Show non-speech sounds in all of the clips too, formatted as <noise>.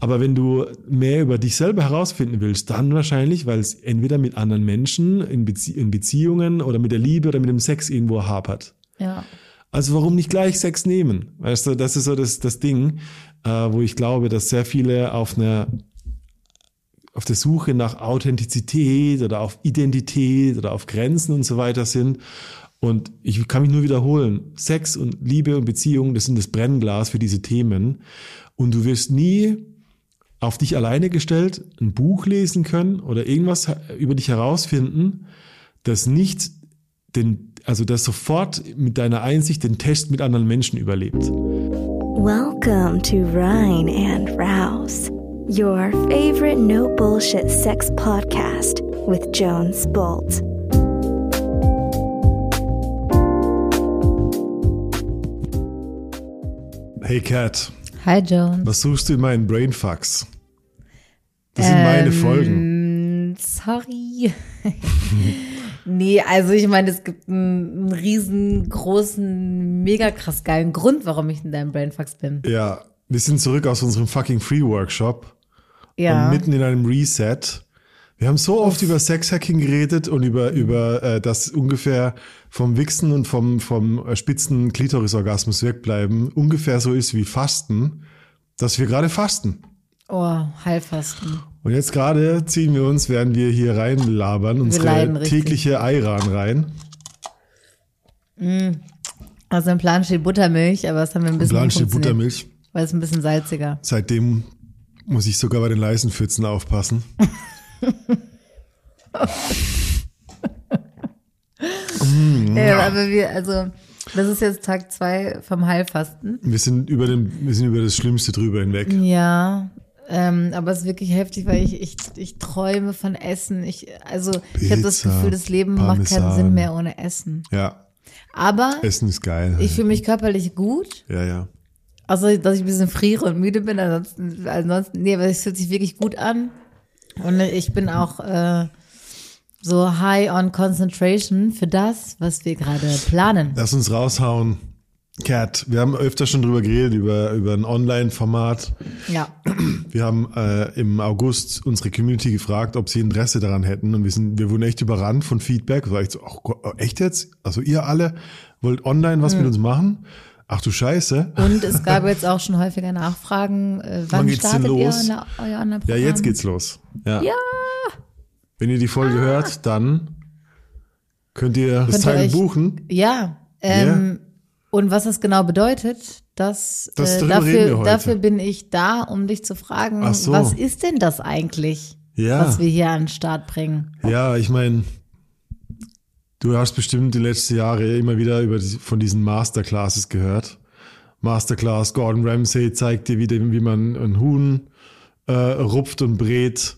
Aber wenn du mehr über dich selber herausfinden willst, dann wahrscheinlich, weil es entweder mit anderen Menschen in, Bezie in Beziehungen oder mit der Liebe oder mit dem Sex irgendwo hapert. Ja. Also warum nicht gleich Sex nehmen? Weißt du, das ist so das, das Ding, äh, wo ich glaube, dass sehr viele auf einer auf der Suche nach Authentizität oder auf Identität oder auf Grenzen und so weiter sind. Und ich kann mich nur wiederholen, Sex und Liebe und Beziehung, das sind das Brennglas für diese Themen. Und du wirst nie auf dich alleine gestellt ein Buch lesen können oder irgendwas über dich herausfinden, das nicht den, also das sofort mit deiner Einsicht den Test mit anderen Menschen überlebt. Welcome to Rhine and Rouse, your favorite no bullshit sex podcast with Jones Bolt. Hey Kat, Hi, Jones. was suchst du in meinen Brainfucks? Das sind meine Folgen. Ähm, Sorry. <laughs> nee, also ich meine, es gibt einen, einen riesengroßen, mega krass geilen Grund, warum ich in deinem Brainfucks bin. Ja, wir sind zurück aus unserem fucking Free Workshop Ja. und mitten in einem Reset. Wir haben so oft über Sexhacking geredet und über, über äh, das ungefähr vom Wichsen und vom, vom spitzen Klitorisorgasmus wegbleiben ungefähr so ist wie Fasten, dass wir gerade fasten. Oh, Heilfasten. Und jetzt gerade ziehen wir uns, während wir hier reinlabern, unsere tägliche Eiran rein. Also im Plan steht Buttermilch, aber das haben wir ein bisschen Plan steht Buttermilch. Weil es ein bisschen salziger. Seitdem muss ich sogar bei den Leisenpfützen aufpassen. <laughs> Ja, aber wir, also, das ist jetzt Tag zwei vom Heilfasten. Wir sind über den, wir sind über das Schlimmste drüber hinweg. Ja, ähm, aber es ist wirklich heftig, weil ich, ich, ich träume von Essen. Ich, also ich habe das Pizza, Gefühl, das Leben macht keinen Parmesan. Sinn mehr ohne Essen. Ja, Aber Essen ist geil. ich fühle mich körperlich gut. ja, ja. Also, dass ich ein bisschen friere und müde bin, ansonsten, ansonsten, nee, aber es fühlt sich wirklich gut an. Und ich bin auch äh, so high on concentration für das, was wir gerade planen. Lass uns raushauen. Cat, wir haben öfter schon drüber geredet, über, über ein Online-Format. Ja. Wir haben äh, im August unsere Community gefragt, ob sie Interesse daran hätten. Und wir, sind, wir wurden echt überrannt von Feedback. War echt so, Gott, echt jetzt? Also ihr alle wollt online was mit uns machen? Ach du Scheiße. Und es gab jetzt auch schon häufiger Nachfragen, äh, wann, Wann geht's denn startet ihr los? euer, euer Ja, Online-Programm? jetzt geht's los. Ja. Ja. Wenn ihr die Folge hört, dann könnt ihr das Könnt ihr Teil buchen. Ja. Ähm, Und was das genau bedeutet, das, Das- äh, darüber reden wir dafür, heute. dafür bin ich da, um dich zu fragen, so. was ist denn das eigentlich, Ja. was wir hier an den Start bringen? Ja, ich meine, du hast bestimmt die letzten Jahre immer wieder über die, von diesen Masterclasses gehört. Masterclass, Gordon Ramsay zeigt dir, wie, dem, wie man ein Huhn äh, rupft und brät.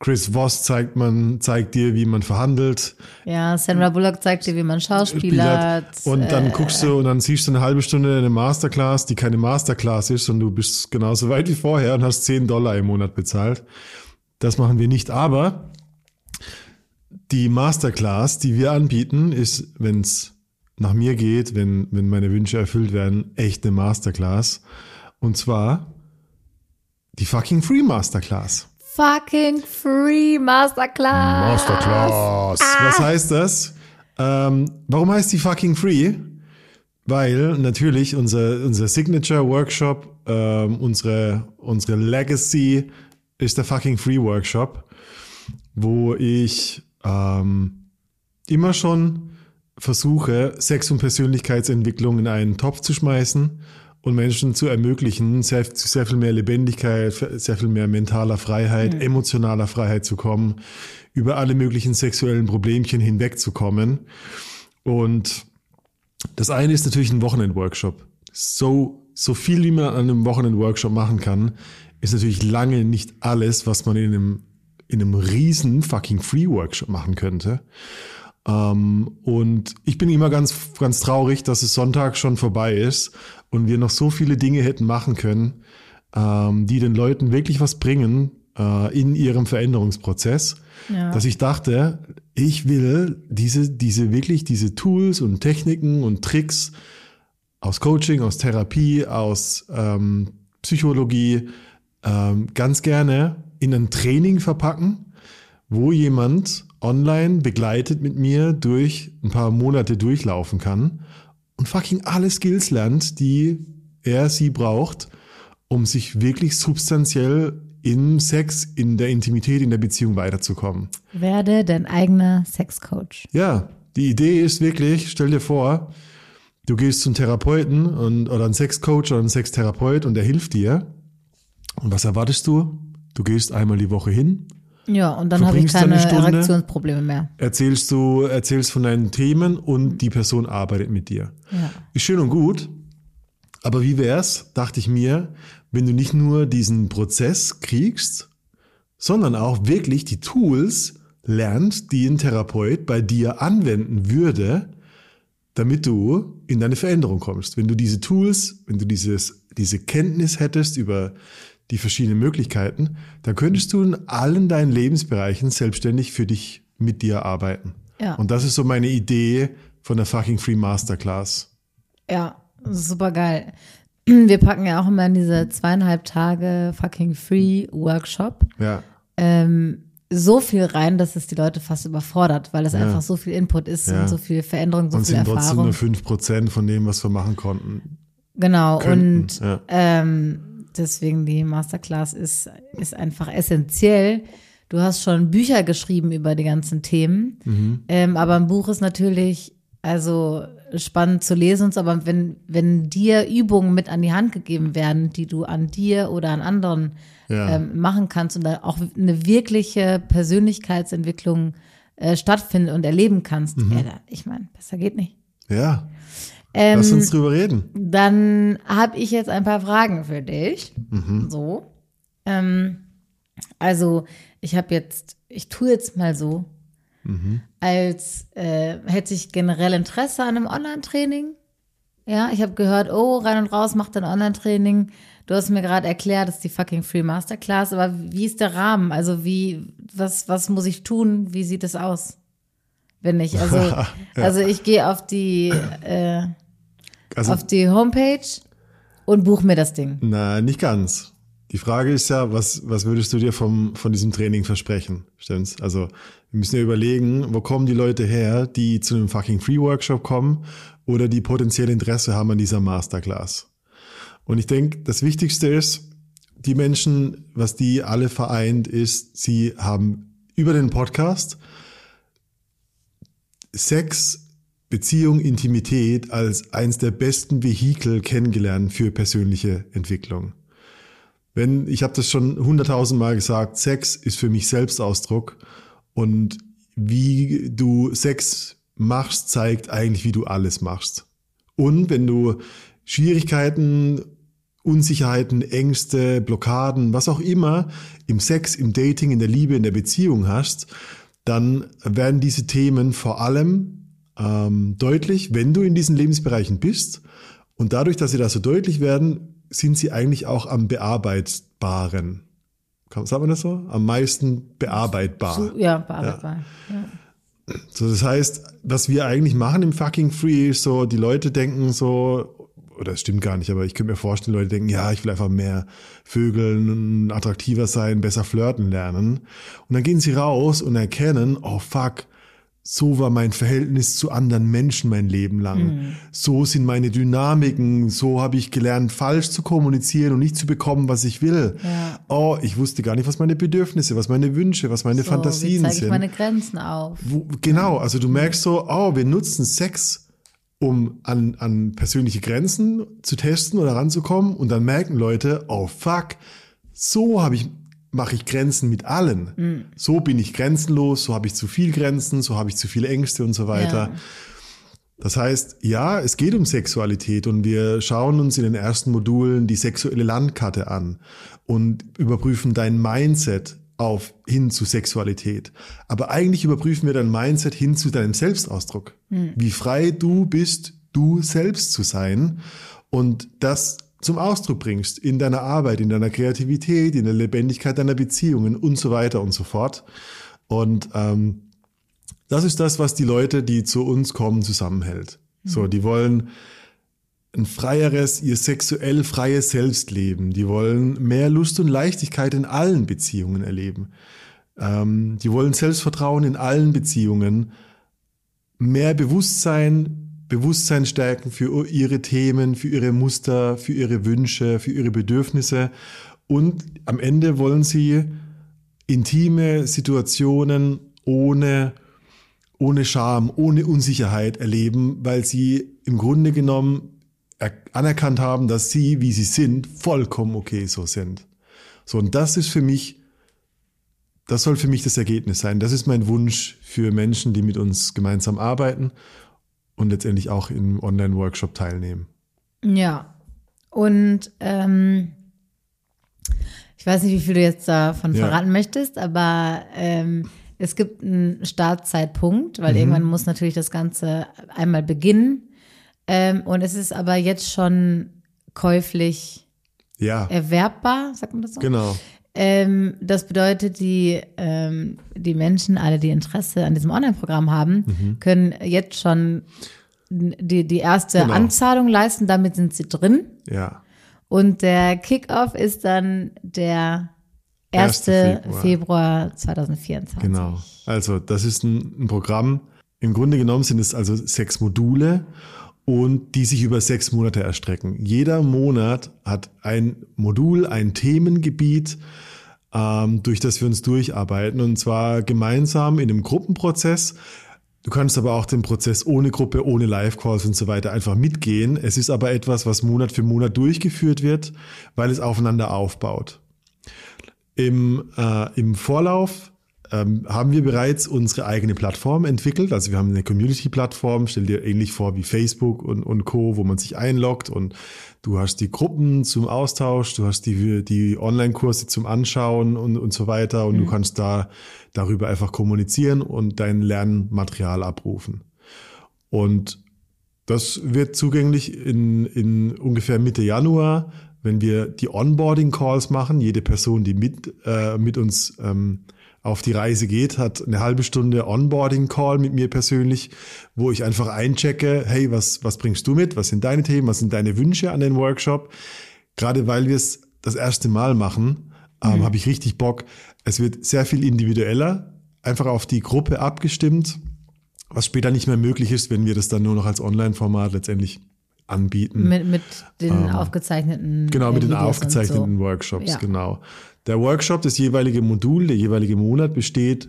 Chris Voss zeigt, man, zeigt dir, wie man verhandelt. Ja, Sandra Bullock zeigt dir, wie man Schauspieler. Und dann äh, guckst du und dann siehst du eine halbe Stunde eine Masterclass, die keine Masterclass ist und du bist genauso weit wie vorher und hast 10 Dollar im Monat bezahlt. Das machen wir nicht, aber die Masterclass, die wir anbieten, ist, wenn es nach mir geht, wenn, wenn meine Wünsche erfüllt werden, echt eine Masterclass. Und zwar die fucking Free Masterclass. Fucking free Masterclass. Masterclass. Was heißt das? Ähm, warum heißt die fucking free? Weil natürlich unser, unser Signature Workshop, ähm, unsere, unsere Legacy ist der fucking free Workshop, wo ich ähm, immer schon versuche, Sex- und Persönlichkeitsentwicklung in einen Topf zu schmeißen und Menschen zu ermöglichen, sehr, zu sehr viel mehr Lebendigkeit, sehr viel mehr mentaler Freiheit, emotionaler Freiheit zu kommen, über alle möglichen sexuellen Problemchen hinwegzukommen. Und das eine ist natürlich ein Wochenend-Workshop. So, so viel wie man an einem Wochenend-Workshop machen kann, ist natürlich lange nicht alles, was man in einem, in einem riesen fucking Free-Workshop machen könnte. Ähm, und ich bin immer ganz, ganz traurig, dass es Sonntag schon vorbei ist und wir noch so viele Dinge hätten machen können, ähm, die den Leuten wirklich was bringen äh, in ihrem Veränderungsprozess. Ja. Dass ich dachte, ich will diese, diese wirklich diese Tools und Techniken und Tricks aus Coaching, aus Therapie, aus ähm, Psychologie ähm, ganz gerne in ein Training verpacken, wo jemand online begleitet mit mir durch ein paar Monate durchlaufen kann und fucking alle Skills lernt, die er sie braucht, um sich wirklich substanziell im Sex, in der Intimität, in der Beziehung weiterzukommen. Werde dein eigener Sexcoach. Ja, die Idee ist wirklich, stell dir vor, du gehst zum Therapeuten und, oder einen Sexcoach oder einen Sextherapeut und der hilft dir. Und was erwartest du? Du gehst einmal die Woche hin, Ja, und dann habe ich keine Stunde? Erektionsprobleme mehr. erzählst du, erzählst von deinen Themen und die Person arbeitet mit dir. Ja. Ist schön und gut, aber wie wär's, dachte ich mir, wenn du nicht nur diesen Prozess kriegst, sondern auch wirklich die Tools lernst, die ein Therapeut bei dir anwenden würde, damit du in deine Veränderung kommst. Wenn du diese Tools, wenn du dieses, diese Kenntnis hättest über die verschiedenen Möglichkeiten, dann könntest du in allen deinen Lebensbereichen selbstständig für dich mit dir arbeiten. Ja. Und das ist so meine Idee von der fucking Free Masterclass. Ja, super geil. <clears throat> Wir packen ja auch immer in diese zweieinhalb Tage fucking free Workshop Ja. ähm, so viel rein, dass es die Leute fast überfordert, weil es einfach so viel Input ist Ja. und so viel Veränderung, so Und viel sind trotzdem Erfahrung. nur 5% von dem, was wir machen konnten. Genau, könnten, und ja. ähm, deswegen die Masterclass ist, ist einfach essentiell. Du hast schon Bücher geschrieben über die ganzen Themen, Mhm. ähm, aber ein Buch ist natürlich also spannend zu lesen, aber wenn, wenn dir Übungen mit an die Hand gegeben werden, die du an dir oder an anderen Ja. ähm, machen kannst und da auch eine wirkliche Persönlichkeitsentwicklung äh, stattfindet und erleben kannst, Mhm. ja, ich meine, besser geht nicht. Ja. Ähm, Lass uns drüber reden. dann habe ich jetzt ein paar Fragen für dich. So. Ähm, also, ich habe jetzt, ich tue jetzt mal so, als äh, hätte ich generell Interesse an einem Online-Training. Ja, ich habe gehört, oh, rein und raus macht ein Online-Training. Du hast mir gerade erklärt, das ist die fucking Free Masterclass, aber wie ist der Rahmen? Also wie, was, was muss ich tun? Wie sieht es aus? Wenn ich, also, <laughs> also ich gehe auf die, äh, Also, auf die Homepage und buch mir das Ding. na, nicht ganz. Die Frage ist ja, was, was würdest du dir vom, von diesem Training versprechen? Stimmt's? Also, wir müssen ja überlegen, wo kommen die Leute her, die zu einem fucking Free Workshop kommen oder die potenziell Interesse haben an dieser Masterclass. Und ich denke, das Wichtigste ist, die Menschen, was die alle vereint, ist, sie haben über den Podcast Sex, Beziehung, Intimität als eins der besten Vehikel kennengelernt für persönliche Entwicklung. Wenn, ich habe das schon hunderttausend Mal gesagt, Sex ist für mich Selbstausdruck und wie du Sex machst, zeigt eigentlich, wie du alles machst. Und wenn du Schwierigkeiten, Unsicherheiten, Ängste, Blockaden, was auch immer im Sex, im Dating, in der Liebe, in der Beziehung hast, dann werden diese Themen vor allem ähm, deutlich, wenn du in diesen Lebensbereichen bist. Und dadurch, dass sie da so deutlich werden, sind sie eigentlich auch am bearbeitbaren. Sagt man das so? Am meisten bearbeitbar. So, ja, bearbeitbar. Ja. So, das heißt, was wir eigentlich machen im fucking Free, ist so, die Leute denken so, oder es stimmt gar nicht, aber ich könnte mir vorstellen, die Leute denken, ja, ich will einfach mehr Vögeln, attraktiver sein, besser flirten lernen. Und dann gehen sie raus und erkennen, oh fuck, so war mein Verhältnis zu anderen Menschen mein Leben lang. So sind meine Dynamiken, so habe ich gelernt, falsch zu kommunizieren und nicht zu bekommen, was ich will. Ja. Oh, ich wusste gar nicht, was meine Bedürfnisse, was meine Wünsche, was meine So, Fantasien wie zeige sind. ich meine Grenzen auf? Wo, genau, also du merkst so, oh, wir nutzen Sex, um an, an persönliche Grenzen zu testen oder ranzukommen und dann merken Leute, oh fuck, so habe ich mache ich Grenzen mit allen. So bin ich grenzenlos, so habe ich zu viel Grenzen, so habe ich zu viele Ängste und so weiter. Ja. Das heißt, ja, es geht um Sexualität und wir schauen uns in den ersten Modulen die sexuelle Landkarte an und überprüfen dein Mindset auf hin zu Sexualität. Aber eigentlich überprüfen wir dein Mindset hin zu deinem Selbstausdruck. Wie frei du bist, du selbst zu sein und das zum Ausdruck bringst in deiner Arbeit, in deiner Kreativität, in der Lebendigkeit deiner Beziehungen und so weiter und so fort. Und ähm, das ist das, was die Leute, die zu uns kommen, zusammenhält. So, die wollen ein freieres, ihr sexuell freies Selbstleben. Die wollen mehr Lust und Leichtigkeit in allen Beziehungen erleben. Ähm, die wollen Selbstvertrauen in allen Beziehungen, mehr Bewusstsein, Bewusstsein stärken für ihre Themen, für ihre Muster, für ihre Wünsche, für ihre Bedürfnisse. Und am Ende wollen sie intime Situationen ohne, ohne Scham, ohne Unsicherheit erleben, weil sie im Grunde genommen anerkannt haben, dass sie, wie sie sind, vollkommen okay so sind. So, und das ist für mich, das soll für mich das Ergebnis sein. Das ist mein Wunsch für Menschen, die mit uns gemeinsam arbeiten und letztendlich auch im Online-Workshop teilnehmen. Ja. Und ähm, ich weiß nicht, wie viel du jetzt davon Ja. verraten möchtest, aber ähm, es gibt einen Startzeitpunkt, weil irgendwann muss natürlich das Ganze einmal beginnen. Ähm, und es ist aber jetzt schon käuflich Ja, erwerbbar, sagt man das so? genau. Ähm, das bedeutet, die, ähm, die Menschen, alle, die Interesse an diesem Online-Programm haben, Mhm. können jetzt schon die, die erste Genau. Anzahlung leisten, damit sind sie drin. Ja, Und der Kickoff ist dann der 1. 1. Februar, Februar. 2024. genau. Also das ist ein, ein Programm. Im Grunde genommen sind es also sechs Module und die sich über sechs Monate erstrecken. Jeder Monat hat ein Modul, ein Themengebiet, ähm, durch das wir uns durcharbeiten und zwar gemeinsam in einem Gruppenprozess. Du kannst aber auch den Prozess ohne Gruppe, ohne Live-Calls und so weiter einfach mitgehen. Es ist aber etwas, was Monat für Monat durchgeführt wird, weil es aufeinander aufbaut. Im, äh, im Vorlauf ähm, haben wir bereits unsere eigene Plattform entwickelt. Also wir haben eine Community-Plattform, stell dir ähnlich vor wie Facebook und, und Co., wo man sich einloggt und du hast die Gruppen zum Austausch, du hast die, die Online-Kurse zum Anschauen und, und so weiter und du kannst da darüber einfach kommunizieren und dein Lernmaterial abrufen. Und das wird zugänglich in, in ungefähr Mitte Januar, wenn wir die Onboarding-Calls machen. Jede Person, die mit, äh, mit uns ähm, auf die Reise geht, hat eine halbe Stunde Onboarding-Call mit mir persönlich, wo ich einfach einchecke, hey, was, was bringst du mit? Was sind deine Themen? Was sind deine Wünsche an den Workshop? Gerade weil wir es das erste Mal machen, ähm, habe ich richtig Bock. Es wird sehr viel individueller, einfach auf die Gruppe abgestimmt was später nicht mehr möglich ist, wenn wir das dann nur noch als Online-Format letztendlich anbieten. Mit, mit den aufgezeichneten Genau, mit äh, den Videos und aufgezeichneten so. Workshops, Ja. genau. Der Workshop, das jeweilige Modul, der jeweilige Monat besteht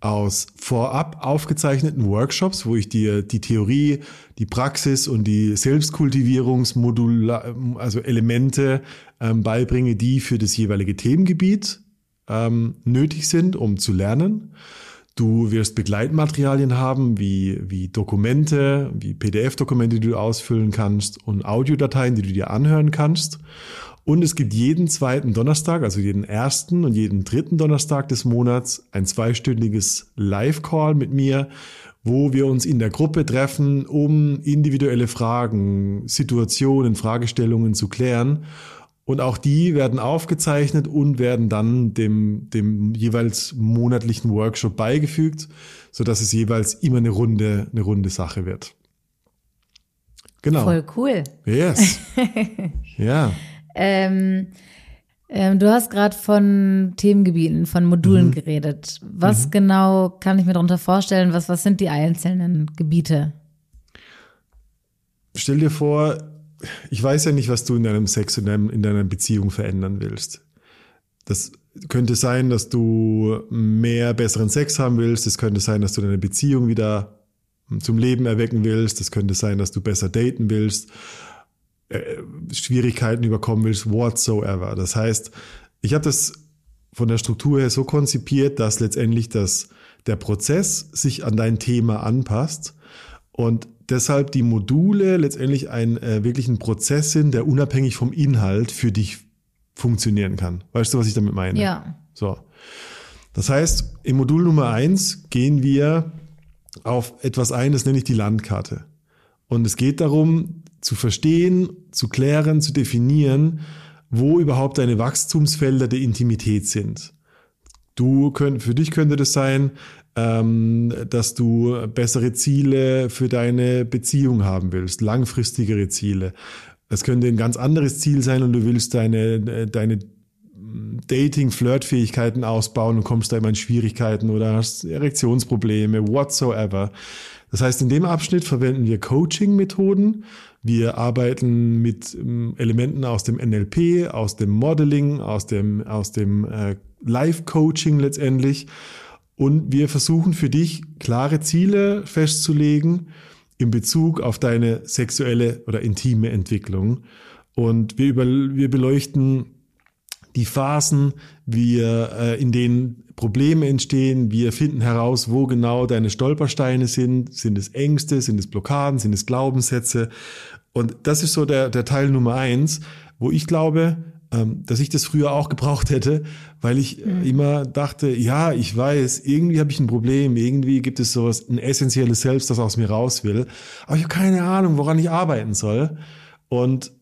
aus vorab aufgezeichneten Workshops, wo ich dir die Theorie, die Praxis und die Selbstkultivierungsmodul, also Elemente ähm, beibringe, die für das jeweilige Themengebiet ähm, nötig sind, um zu lernen. Du wirst Begleitmaterialien haben, wie, wie Dokumente, wie PDF-Dokumente, die du ausfüllen kannst und Audiodateien, die du dir anhören kannst. Und es gibt jeden zweiten Donnerstag, also jeden ersten und jeden dritten Donnerstag des Monats, ein zweistündiges Live-Call mit mir, wo wir uns in der Gruppe treffen, um individuelle Fragen, Situationen, Fragestellungen zu klären. Und auch die werden aufgezeichnet und werden dann dem, dem jeweils monatlichen Workshop beigefügt, so dass es jeweils immer eine runde, eine runde Sache wird. Genau. Voll cool. Yes. <laughs> ja. Ähm, ähm, du hast gerade von Themengebieten, von Mhm. Modulen geredet. Was genau kann ich mir darunter vorstellen? Was, was sind die einzelnen Gebiete? Stell dir vor, ich weiß ja nicht, was du in deinem Sex deinem, in deiner Beziehung verändern willst. Das könnte sein, dass du mehr besseren Sex haben willst. Es könnte sein, dass du deine Beziehung wieder zum Leben erwecken willst. Es könnte sein, dass du besser daten willst, äh, Schwierigkeiten überkommen willst, whatsoever. Das heißt, ich habe das von der Struktur her so konzipiert, dass letztendlich das, der Prozess sich an dein Thema anpasst und deshalb die Module letztendlich ein äh, wirklich ein Prozess sind, der unabhängig vom Inhalt für dich funktionieren kann. Weißt du, was ich damit meine? Ja. So. Das heißt, im Modul Nummer eins gehen wir auf etwas ein, das nenne ich die Landkarte. Und es geht darum, zu verstehen, zu klären, zu definieren, wo überhaupt deine Wachstumsfelder der Intimität sind. Du könnt, für dich könnte das sein, ähm, dass du bessere Ziele für deine Beziehung haben willst, langfristigere Ziele. Es könnte ein ganz anderes Ziel sein und du willst deine, deine Dating, Flirtfähigkeiten ausbauen und kommst da immer in Schwierigkeiten oder hast Erektionsprobleme, whatsoever. Das heißt, in dem Abschnitt verwenden wir Coaching-Methoden. Wir arbeiten mit ähm, Elementen aus dem NLP, aus dem Modeling, aus dem, aus dem äh, Live-Coaching letztendlich. Und wir versuchen für dich klare Ziele festzulegen in Bezug auf deine sexuelle oder intime Entwicklung. Und wir, über, wir beleuchten die Phasen, wir, äh, in denen Probleme entstehen, wir finden heraus, wo genau deine Stolpersteine sind. Sind es Ängste, sind es Blockaden, sind es Glaubenssätze? Und das ist so der, der Teil Nummer eins, wo ich glaube, dass ich das früher auch gebraucht hätte, weil ich mhm. immer dachte, ja, ich weiß, irgendwie habe ich ein Problem, irgendwie gibt es sowas, ein essentielles Selbst, das aus mir raus will, aber ich habe keine Ahnung, woran ich arbeiten soll. Und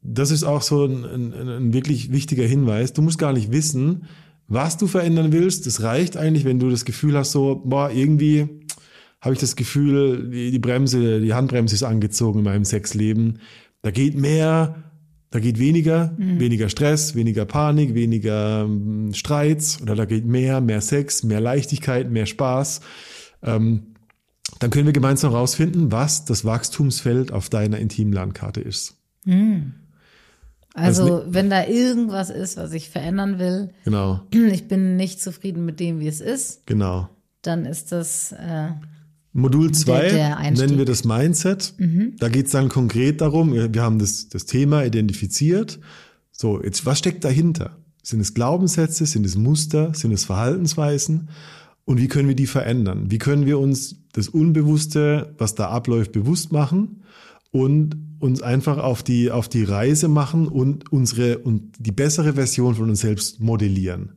das ist auch so ein, ein, ein wirklich wichtiger Hinweis. Du musst gar nicht wissen, was du verändern willst. Es reicht eigentlich, wenn du das Gefühl hast, so, boah, irgendwie habe ich das Gefühl, die, die Bremse, die Handbremse ist angezogen in meinem Sexleben. Da geht mehr, da geht weniger, mhm. weniger Stress, weniger Panik, weniger ähm, Streits oder da geht mehr, mehr Sex, mehr Leichtigkeit, mehr Spaß. Ähm, dann können wir gemeinsam herausfinden, was das Wachstumsfeld auf deiner intimen Landkarte ist. Mhm. Also, also wenn da irgendwas ist, was ich verändern will, genau. ich bin nicht zufrieden mit dem, wie es ist. Genau. Dann ist das äh, Modul 2 nennen wir das Mindset. Mhm. Da geht es dann konkret darum, wir haben das, das Thema identifiziert. So, jetzt was steckt dahinter? Sind es Glaubenssätze, sind es Muster, sind es Verhaltensweisen? Und wie können wir die verändern? Wie können wir uns das Unbewusste, was da abläuft, bewusst machen und uns einfach auf die, auf die Reise machen und unsere, und die bessere Version von uns selbst modellieren.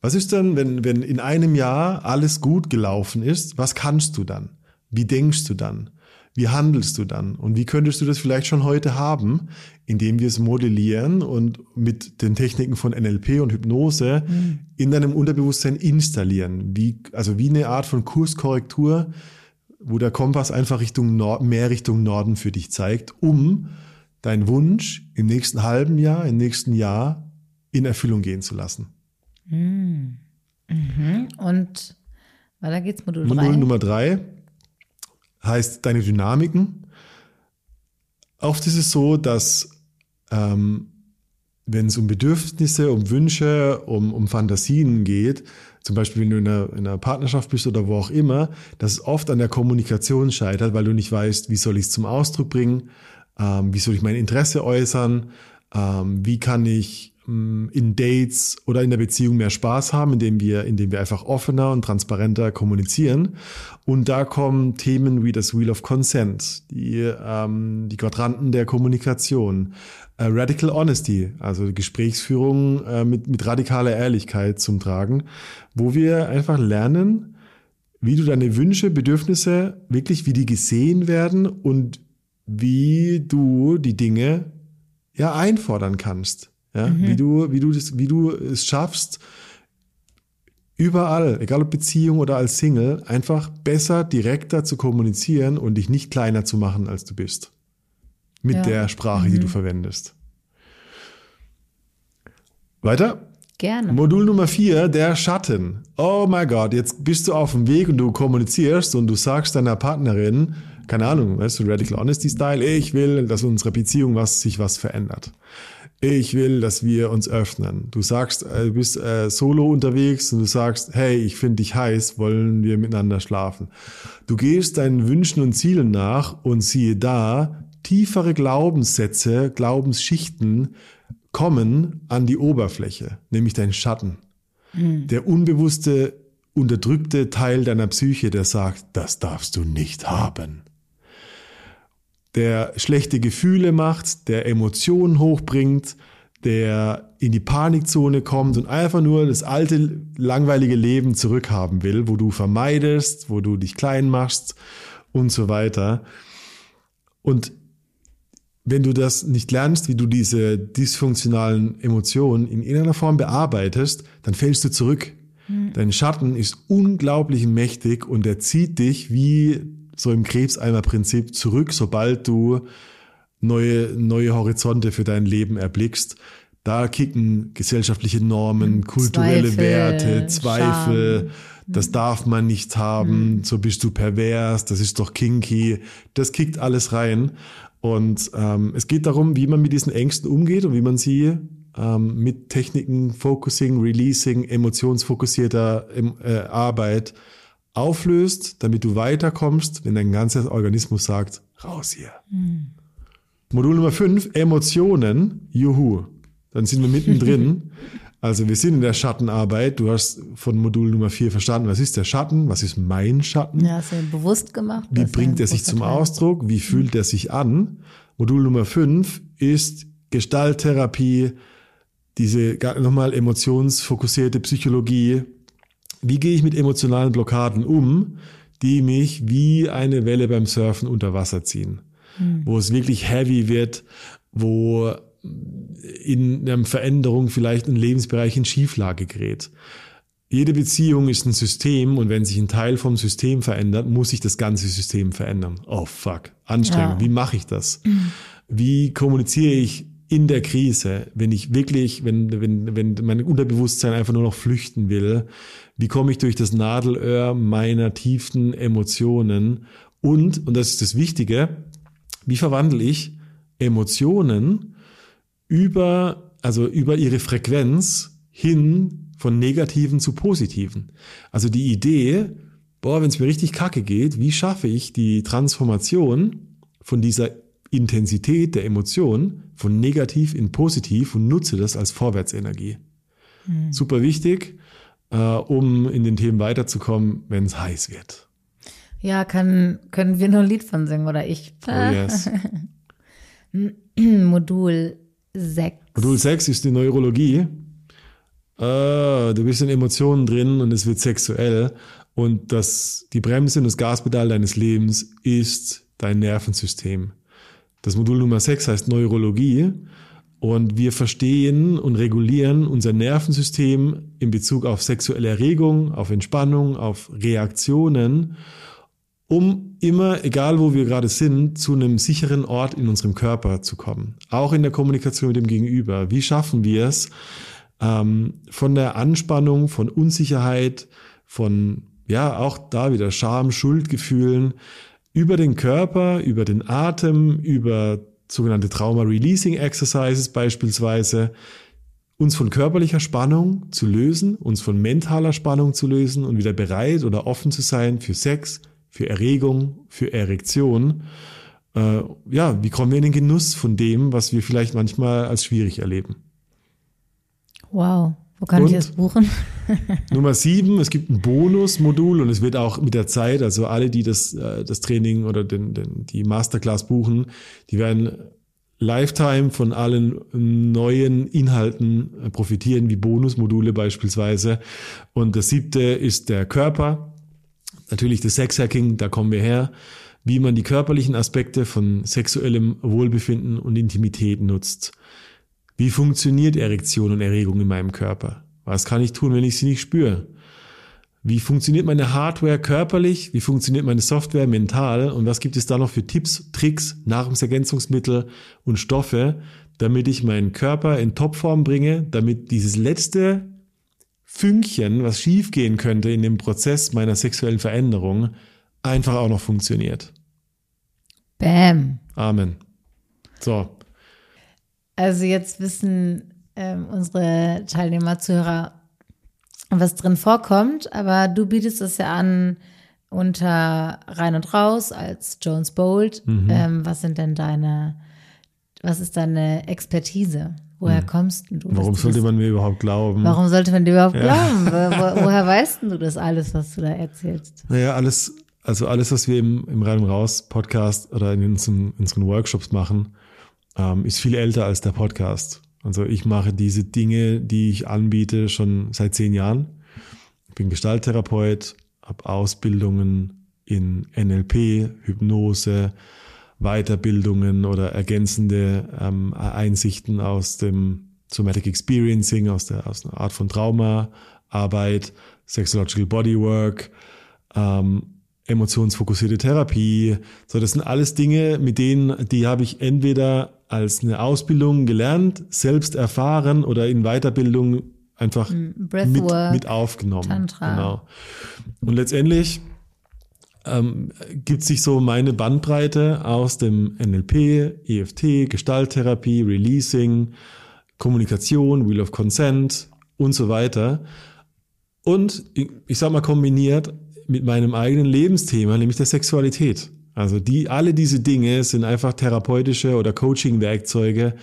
Was ist dann, wenn, wenn in einem Jahr alles gut gelaufen ist? Was kannst du dann? Wie denkst du dann? Wie handelst du dann? Und wie könntest du das vielleicht schon heute haben, indem wir es modellieren und mit den Techniken von NLP und Hypnose mhm. in deinem Unterbewusstsein installieren? Wie, also wie eine Art von Kurskorrektur, wo der Kompass einfach Richtung Nord, mehr Richtung Norden für dich zeigt, um deinen Wunsch im nächsten halben Jahr, im nächsten Jahr in Erfüllung gehen zu lassen. Mhm. Mhm. Und weiter geht's Modul 3. Modul Nummer 3 heißt deine Dynamiken. Oft ist es so, dass ähm, wenn es um Bedürfnisse, um Wünsche, um, um Fantasien geht, zum Beispiel wenn du in einer, in einer Partnerschaft bist oder wo auch immer, dass es oft an der Kommunikation scheitert, weil du nicht weißt, wie soll ich es zum Ausdruck bringen, ähm, wie soll ich mein Interesse äußern, ähm, wie kann ich in Dates oder in der Beziehung mehr Spaß haben, indem wir, indem wir einfach offener und transparenter kommunizieren. Und da kommen Themen wie das Wheel of Consent, die, ähm, die Quadranten der Kommunikation, äh, Radical Honesty, also Gesprächsführung äh, mit, mit radikaler Ehrlichkeit zum Tragen, wo wir einfach lernen, wie du deine Wünsche, Bedürfnisse wirklich, wie die gesehen werden und wie du die Dinge ja einfordern kannst. Ja, mhm. wie du, wie du das, wie du es schaffst, überall, egal ob Beziehung oder als Single, einfach besser, direkter zu kommunizieren und dich nicht kleiner zu machen, als du bist mit ja. der Sprache, mhm. die du mhm. verwendest. Weiter? Gerne. Modul Nummer vier, der Schatten. Oh mein Gott, jetzt bist du auf dem Weg und du kommunizierst und du sagst deiner Partnerin, keine Ahnung, weißt du, Radical Honesty Style, ich will, dass unsere Beziehung was, sich was verändert. Ich will, dass wir uns öffnen. Du sagst, äh, du bist äh, solo unterwegs und du sagst, hey, ich finde dich heiß, wollen wir miteinander schlafen. Du gehst deinen Wünschen und Zielen nach und siehe da, tiefere Glaubenssätze, Glaubensschichten kommen an die Oberfläche, nämlich dein Schatten. Mhm. Der unbewusste, unterdrückte Teil deiner Psyche, der sagt, das darfst du nicht haben. Der schlechte Gefühle macht, der Emotionen hochbringt, der in die Panikzone kommt und einfach nur das alte, langweilige Leben zurückhaben will, wo du vermeidest, wo du dich klein machst und so weiter. Und wenn du das nicht lernst, wie du diese dysfunktionalen Emotionen in irgendeiner Form bearbeitest, dann fällst du zurück. Dein Schatten ist unglaublich mächtig und er zieht dich wie so im Krebseimer-Prinzip zurück, sobald du neue, neue Horizonte für dein Leben erblickst. Da kicken gesellschaftliche Normen, kulturelle Zweifel, Werte, Zweifel. Scham. Das darf man nicht haben. So bist du pervers. Das ist doch kinky. Das kickt alles rein. Und ähm, es geht darum, wie man mit diesen Ängsten umgeht und wie man sie ähm, mit Techniken, Focusing, Releasing, emotionsfokussierter ähm, äh, Arbeit auflöst, damit du weiterkommst, wenn dein ganzer Organismus sagt, raus hier. Modul Nummer 5, Emotionen, juhu. Dann sind wir mittendrin. <laughs> Also wir sind in der Schattenarbeit. Du hast von Modul Nummer 4 verstanden, was ist der Schatten, was ist mein Schatten, Ja, hast du bewusst gemacht? wie bringt er sich zum Teil. Ausdruck, wie fühlt er sich an. Modul Nummer 5 ist Gestalttherapie, diese nochmal emotionsfokussierte Psychologie. Wie gehe ich mit emotionalen Blockaden um, die mich wie eine Welle beim Surfen unter Wasser ziehen? Wo es wirklich heavy wird, wo in einer Veränderung vielleicht ein Lebensbereich in Schieflage gerät. Jede Beziehung ist ein System und wenn sich ein Teil vom System verändert, muss sich das ganze System verändern. Oh fuck, anstrengend. Ja. Wie mache ich das? Wie kommuniziere ich in der Krise, wenn ich wirklich, wenn, wenn, wenn mein Unterbewusstsein einfach nur noch flüchten will? Wie komme ich durch das Nadelöhr meiner tiefen Emotionen? Und, und das ist das Wichtige, wie verwandle ich Emotionen über, also über ihre Frequenz hin von negativen zu positiven. Also die Idee, boah, wenn es mir richtig kacke geht, wie schaffe ich die Transformation von dieser Intensität der Emotion von negativ in positiv und nutze das als Vorwärtsenergie. Super wichtig, äh, um in den Themen weiterzukommen, wenn es heiß wird. Ja, kann, können wir nur ein Lied von singen oder ich? Oh yes. <laughs> Modul 6. Modul 6 ist die Neurologie. Äh, du bist in Emotionen drin und es wird sexuell. Und das, die Bremse und das Gaspedal deines Lebens ist dein Nervensystem. Das Modul Nummer 6 heißt Neurologie. Und wir verstehen und regulieren unser Nervensystem in Bezug auf sexuelle Erregung, auf Entspannung, auf Reaktionen, um immer, egal wo wir gerade sind, zu einem sicheren Ort in unserem Körper zu kommen. Auch in der Kommunikation mit dem Gegenüber. Wie schaffen wir es, ähm, von der Anspannung, von Unsicherheit, von, ja, auch da wieder Scham, Schuldgefühlen, über den Körper, über den Atem, über sogenannte Trauma Releasing Exercises beispielsweise, uns von körperlicher Spannung zu lösen, uns von mentaler Spannung zu lösen und wieder bereit oder offen zu sein für Sex, für Erregung, für Erektion. Äh, ja, wie kommen wir in den Genuss von dem, was wir vielleicht manchmal als schwierig erleben? Wow. Wo kann Und? ich das buchen? <laughs> Nummer sieben, es gibt ein Bonusmodul und es wird auch mit der Zeit, also alle, die das, äh, das Training oder den, den, die Masterclass buchen, die werden Lifetime von allen neuen Inhalten äh, profitieren, wie Bonusmodule beispielsweise. Und das siebte ist der Körper. Natürlich das Sexhacking, da kommen wir her. Wie man die körperlichen Aspekte von sexuellem Wohlbefinden und Intimität nutzt. Wie funktioniert Erektion und Erregung in meinem Körper? Was kann ich tun, wenn ich sie nicht spüre? Wie funktioniert meine Hardware körperlich? Wie funktioniert meine Software mental? Und was gibt es da noch für Tipps, Tricks, Nahrungsergänzungsmittel und Stoffe, damit ich meinen Körper in Topform bringe, damit dieses letzte Fünkchen, was schiefgehen könnte in dem Prozess meiner sexuellen Veränderung, einfach auch noch funktioniert. Bam. Amen. So, Also jetzt wissen ähm, unsere Teilnehmer, Zuhörer, was drin vorkommt, aber du bietest es ja an unter rein und raus als Jones Bold. Mhm. Ähm, was sind denn deine, was ist deine Expertise? Woher kommst denn du? Mhm. warum sollte man mir überhaupt glauben? Warum sollte man dir überhaupt glauben? Wo, wo, <laughs> woher weißt denn du das alles, was du da erzählst? Naja, alles, also alles, was wir im, im Rein und Raus Podcast oder in unseren, unseren Workshops machen, ähm, ist viel älter als der Podcast. Also ich mache diese Dinge, die ich anbiete, schon seit zehn Jahren. Ich bin Gestalttherapeut, habe Ausbildungen in NLP, Hypnose, Weiterbildungen oder ergänzende ähm, Einsichten aus dem Somatic Experiencing, aus der aus einer Art von Traumaarbeit, Sexological Bodywork, ähm, emotionsfokussierte Therapie. So, das sind alles Dinge, mit denen, die habe ich entweder als eine Ausbildung gelernt, selbst erfahren oder in Weiterbildung einfach mit, Breathwork, mit aufgenommen. Tantra. Genau. Und letztendlich ähm, gibt sich so meine Bandbreite aus dem NLP, EFT, Gestalttherapie, Releasing, Kommunikation, Wheel of Consent und so weiter. Und ich, ich sag mal kombiniert mit meinem eigenen Lebensthema, nämlich der Sexualität. Also die, alle diese Dinge sind einfach therapeutische oder Coaching-Werkzeuge,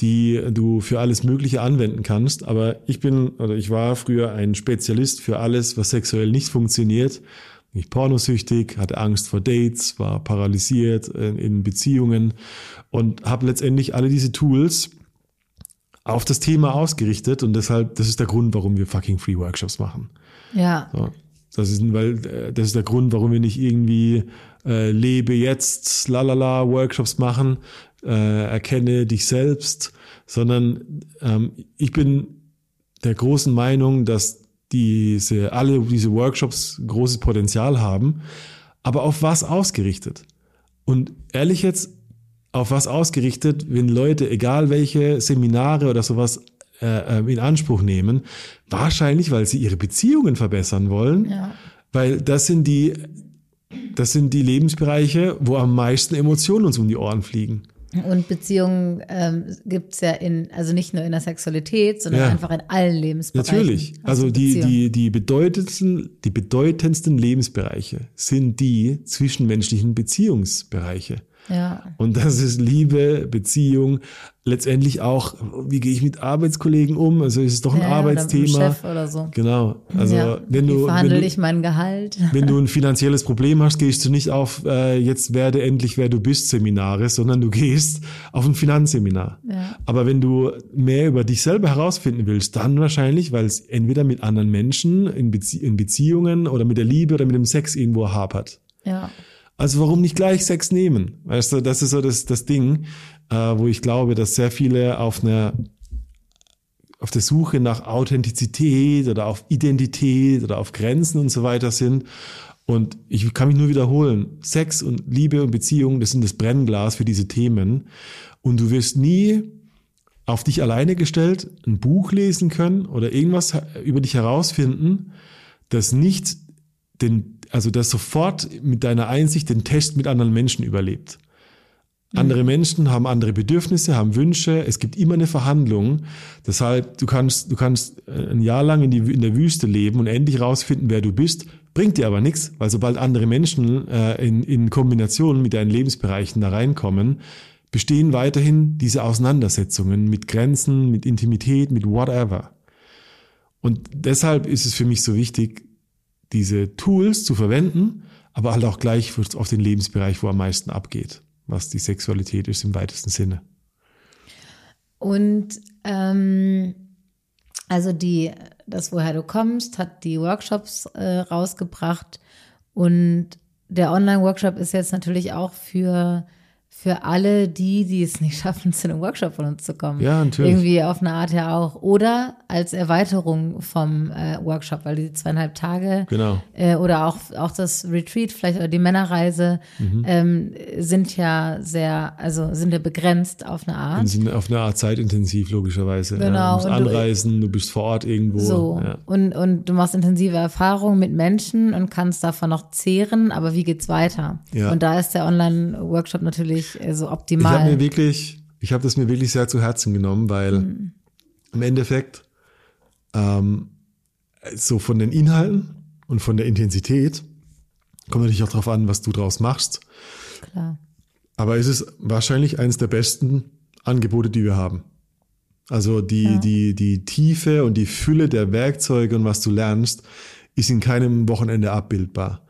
die du für alles Mögliche anwenden kannst. Aber ich bin oder ich war früher ein Spezialist für alles, was sexuell nicht funktioniert. Nicht pornosüchtig, hatte Angst vor Dates, war paralysiert in, in Beziehungen und habe letztendlich alle diese Tools auf das Thema ausgerichtet und deshalb, das ist der Grund, warum wir fucking Free Workshops machen. Ja. So. Das ist, weil, äh, das ist der Grund, warum wir nicht irgendwie äh, lebe jetzt, lalala, Workshops machen, äh, erkenne dich selbst, sondern ähm, ich bin der großen Meinung, dass diese, alle diese Workshops großes Potenzial haben, aber auf was ausgerichtet? Und ehrlich jetzt, auf was ausgerichtet, wenn Leute, egal welche Seminare oder sowas äh, in Anspruch nehmen, wahrscheinlich, weil sie ihre Beziehungen verbessern wollen, Ja. weil das sind die, das sind die Lebensbereiche, wo am meisten Emotionen uns um die Ohren fliegen. Und Beziehungen ähm, gibt's ja in, also nicht nur in der Sexualität, sondern Ja. einfach in allen Lebensbereichen. Natürlich. Also du die, die, die bedeutendsten, die bedeutendsten Lebensbereiche sind die zwischenmenschlichen Beziehungsbereiche. Ja. Und das ist Liebe, Beziehung, letztendlich auch, wie gehe ich mit Arbeitskollegen um? Also es ist doch ein ja, Oder Arbeitsthema. Chef oder so. Genau. Also ja. wenn Wie du, wenn verhandle du, ich mein Gehalt? wenn du ein <laughs> finanzielles Problem hast, gehst du nicht auf äh, jetzt werde endlich wer du bist Seminare, sondern du gehst auf ein Finanzseminar. Ja. Aber wenn du mehr über dich selber herausfinden willst, dann wahrscheinlich, weil es entweder mit anderen Menschen in, Bezie in Beziehungen oder mit der Liebe oder mit dem Sex irgendwo hapert. Ja. Also warum nicht gleich Sex nehmen? Weißt du, das ist so das, das Ding, äh, wo ich glaube, dass sehr viele auf einer auf der Suche nach Authentizität oder auf Identität oder auf Grenzen und so weiter sind. Und ich kann mich nur wiederholen, Sex und Liebe und Beziehung, das sind das Brennglas für diese Themen. Und du wirst nie auf dich alleine gestellt ein Buch lesen können oder irgendwas über dich herausfinden, das nicht den, also das sofort mit deiner Einsicht den Test mit anderen Menschen überlebt. Andere Menschen haben andere Bedürfnisse, haben Wünsche. Es gibt immer eine Verhandlung. Deshalb, du kannst, du kannst äh, ein Jahr lang in, die, in der Wüste leben und endlich rausfinden, wer du bist. Bringt dir aber nichts, weil sobald andere Menschen äh, in, in Kombination mit deinen Lebensbereichen da reinkommen, bestehen weiterhin diese Auseinandersetzungen mit Grenzen, mit Intimität, mit whatever. Und deshalb ist es für mich so wichtig, diese Tools zu verwenden, aber halt auch gleich auf den Lebensbereich, wo am meisten abgeht, was die Sexualität ist im weitesten Sinne. Und ähm, also die, das, woher du kommst, hat die Workshops äh, rausgebracht. Und der Online-Workshop ist jetzt natürlich auch für, für alle die, die es nicht <laughs> schaffen, zu einem Workshop von uns zu kommen. Ja, natürlich. Irgendwie auf eine Art ja auch. Oder als Erweiterung vom äh, Workshop, weil die zweieinhalb Tage Genau. äh, oder auch, auch das Retreat, vielleicht oder die Männerreise, Mhm. ähm, sind ja sehr, also sind ja begrenzt auf eine Art. Und sind auf eine Art zeitintensiv, logischerweise. Genau, Ja, du musst und du- anreisen, du bist vor Ort irgendwo. So. Ja. Und, und du machst intensive Erfahrungen mit Menschen und kannst davon noch zehren, aber wie geht's weiter? Ja. Und da ist der Online-Workshop natürlich äh, so Ich habe optimal. mir wirklich, ich habe das mir wirklich sehr zu Herzen genommen, weil Mhm. im Endeffekt ähm, so von den Inhalten und von der Intensität kommt natürlich auch darauf an, was du draus machst. Klar. Aber es ist wahrscheinlich eines der besten Angebote, die wir haben. Also die, die, die Tiefe und die Fülle der Werkzeuge und was du lernst, ist in keinem Wochenende abbildbar.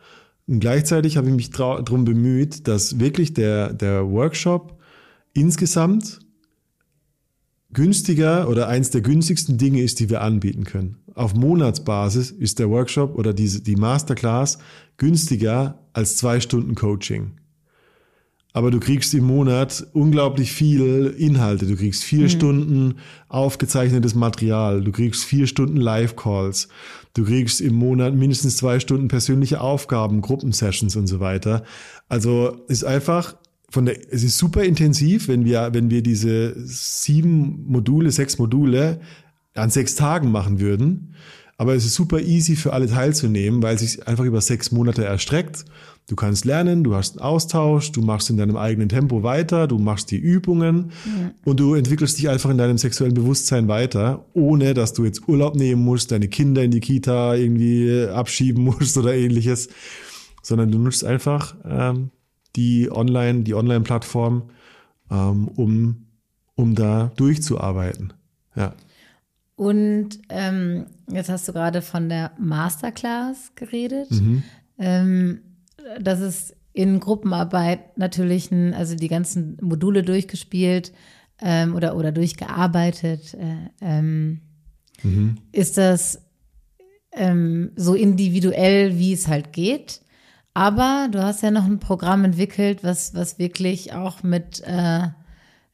Und gleichzeitig habe ich mich darum bemüht, dass wirklich der, der Workshop insgesamt günstiger oder eins der günstigsten Dinge ist, die wir anbieten können. Auf Monatsbasis ist der Workshop oder diese, die Masterclass günstiger als zwei Stunden Coaching. Aber du kriegst im Monat unglaublich viel Inhalte. Du kriegst vier Stunden aufgezeichnetes Material, du kriegst vier Stunden Live-Calls, du kriegst im Monat mindestens zwei Stunden persönliche Aufgaben, Gruppensessions und so weiter. Also ist einfach von der, es ist super intensiv, wenn wir, wenn wir diese sieben Module, sechs Module an sechs Tagen machen würden. Aber es ist super easy für alle teilzunehmen, weil es sich einfach über sechs Monate erstreckt. Du kannst lernen, du hast einen Austausch, du machst in deinem eigenen Tempo weiter, du machst die Übungen und du entwickelst dich einfach in deinem sexuellen Bewusstsein weiter, ohne dass du jetzt Urlaub nehmen musst, deine Kinder in die Kita irgendwie abschieben <laughs> musst oder ähnliches, sondern du nutzt einfach ähm, die Online, die Online-Plattform, ähm, um, um da durchzuarbeiten. Ja. Und ähm, jetzt hast du gerade von der Masterclass geredet. Ähm, das ist in Gruppenarbeit natürlich, ein, also die ganzen Module durchgespielt ähm, oder, oder durchgearbeitet. Äh, ähm, Ist das ähm, so individuell, wie es halt geht? Aber du hast ja noch ein Programm entwickelt, was, was wirklich auch mit, äh,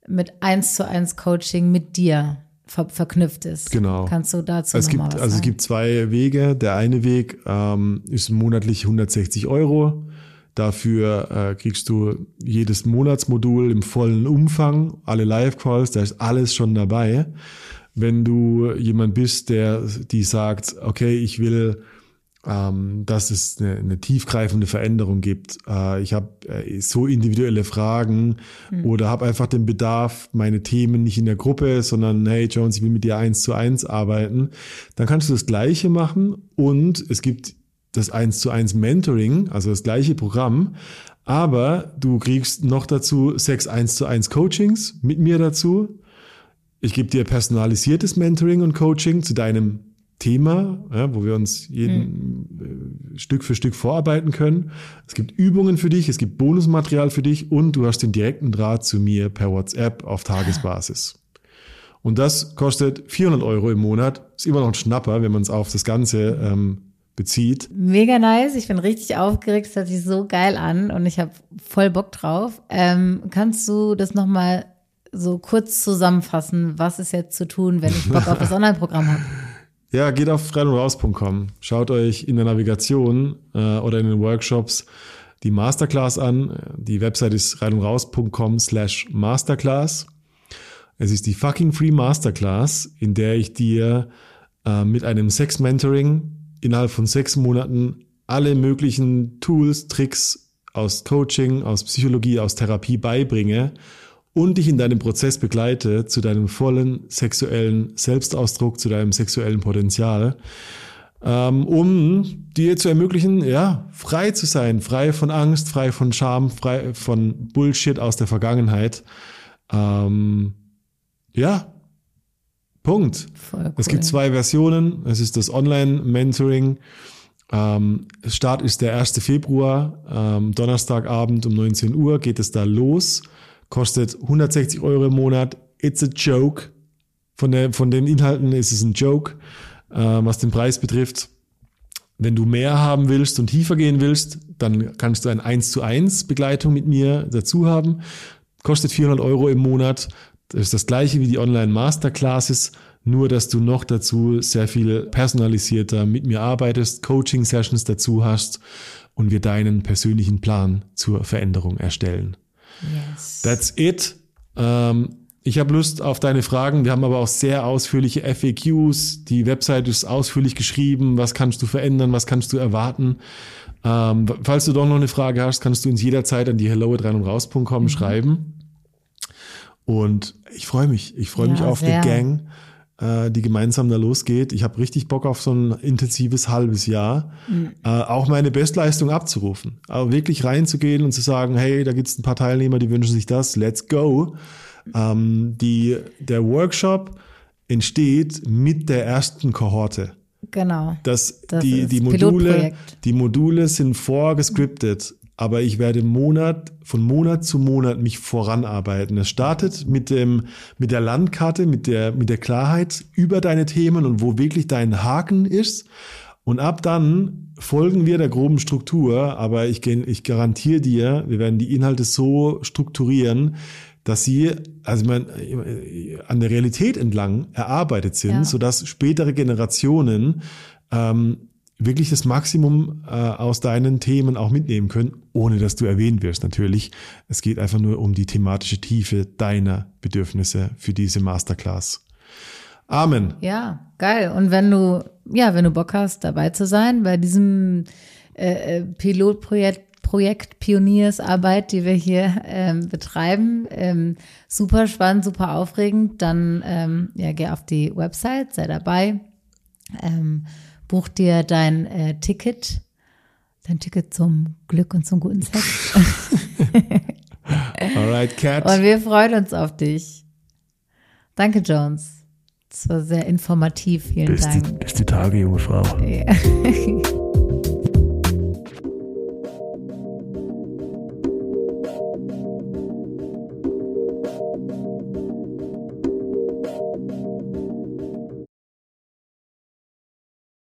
mit eins zu eins Coaching mit dir ver verknüpft ist. Genau. Kannst du dazu Es gibt, was also es sagen? gibt zwei Wege. Der eine Weg ähm, ist monatlich 160 Euro. Dafür äh, kriegst du jedes Monatsmodul im vollen Umfang, alle Live-Calls, da ist alles schon dabei. Wenn du jemand bist, der die sagt, okay, ich will ähm, dass es eine, eine tiefgreifende Veränderung gibt. Äh, ich habe äh, so individuelle Fragen oder habe einfach den Bedarf, meine Themen nicht in der Gruppe, sondern hey Jones, ich will mit dir eins zu eins arbeiten. Dann kannst du das Gleiche machen und es gibt das eins zu eins Mentoring, also das gleiche Programm, aber du kriegst noch dazu sechs eins zu eins Coachings mit mir dazu. Ich gebe dir personalisiertes Mentoring und Coaching zu deinem Thema, ja, wo wir uns jeden äh, Stück für Stück vorarbeiten können. Es gibt Übungen für dich, es gibt Bonusmaterial für dich und du hast den direkten Draht zu mir per WhatsApp auf Tagesbasis. Und das kostet 400 Euro im Monat. Ist immer noch ein Schnapper, wenn man es auf das Ganze ähm, bezieht. Mega nice. Ich bin richtig aufgeregt. Es hört sich so geil an und ich habe voll Bock drauf. Ähm, kannst du das nochmal so kurz zusammenfassen? Was ist jetzt zu tun, wenn ich Bock auf das <laughs> Online-Programm habe? Ja, geht auf reinundraus.com. Schaut euch in der Navigation äh, oder in den Workshops die Masterclass an. Die Website ist reinundraus.com slash Masterclass. Es ist die fucking free Masterclass, in der ich dir äh, mit einem Sex-Mentoring innerhalb von sechs Monaten alle möglichen Tools, Tricks aus Coaching, aus Psychologie, aus Therapie beibringe und dich in deinem Prozess begleite zu deinem vollen sexuellen Selbstausdruck, zu deinem sexuellen Potenzial, ähm, um dir zu ermöglichen, ja, frei zu sein, frei von Angst, frei von Scham, frei von Bullshit aus der Vergangenheit. Ähm, ja, Punkt. Cool. Es gibt zwei Versionen. Es ist das Online-Mentoring. Ähm, Start ist der 1. Februar, ähm, Donnerstagabend um 19 Uhr geht es da los. Kostet 160 Euro im Monat. It's a joke. Von, der, von den Inhalten ist es ein Joke, äh, was den Preis betrifft. Wenn du mehr haben willst und tiefer gehen willst, dann kannst du ein 1 zu 1 Begleitung mit mir dazu haben. Kostet 400 Euro im Monat. Das ist das gleiche wie die Online Masterclasses, nur dass du noch dazu sehr viel personalisierter mit mir arbeitest, Coaching Sessions dazu hast und wir deinen persönlichen Plan zur Veränderung erstellen. Yes. That's it. Ähm, ich habe Lust auf deine Fragen. Wir haben aber auch sehr ausführliche FAQs. Die Website ist ausführlich geschrieben. Was kannst du verändern? Was kannst du erwarten? Ähm, falls du doch noch eine Frage hast, kannst du uns jederzeit an die hello at rein und raus.com Mhm. schreiben. Und ich freue mich. Ich freue mich Ja, auf sehr. eine Gang, äh, die gemeinsam da losgeht. Ich habe richtig Bock auf so ein intensives halbes Jahr, Mhm. äh, auch meine Bestleistung abzurufen. Aber wirklich reinzugehen und zu sagen, hey, da gibt es ein paar Teilnehmer, die wünschen sich das, let's go. Ähm, die, der Workshop entsteht mit der ersten Kohorte. Genau. Das, Das die, die, Module, Pilotprojekt. die Module sind vorgescriptet, aber ich werde Monat, von Monat zu Monat mich voranarbeiten. Es startet mit dem, mit der Landkarte, mit der, mit der Klarheit über deine Themen und wo wirklich dein Haken ist. Und ab dann folgen wir der groben Struktur, aber ich, ich garantiere dir, wir werden die Inhalte so strukturieren, dass sie, also ich meine, an der Realität entlang erarbeitet sind, ja. sodass spätere Generationen ähm, wirklich das Maximum äh, aus deinen Themen auch mitnehmen können, ohne dass du erwähnt wirst natürlich. Es geht einfach nur um die thematische Tiefe deiner Bedürfnisse für diese Masterclass. Amen. Ja, geil. Und wenn du, ja, wenn du Bock hast, dabei zu sein bei diesem äh, äh Pilotprojekt, Projekt Pioniersarbeit, die wir hier ähm, betreiben, ähm, super spannend, super aufregend, dann ähm, ja, geh auf die Website, sei dabei. Ähm, buch dir dein äh, Ticket, dein Ticket zum Glück und zum guten Sex. <laughs> Alright, Cat. Und wir freuen uns auf dich. Danke, Jones. Das war sehr informativ. Vielen bis Dank. Die, bis die Tage, junge Frau. Ja. <laughs>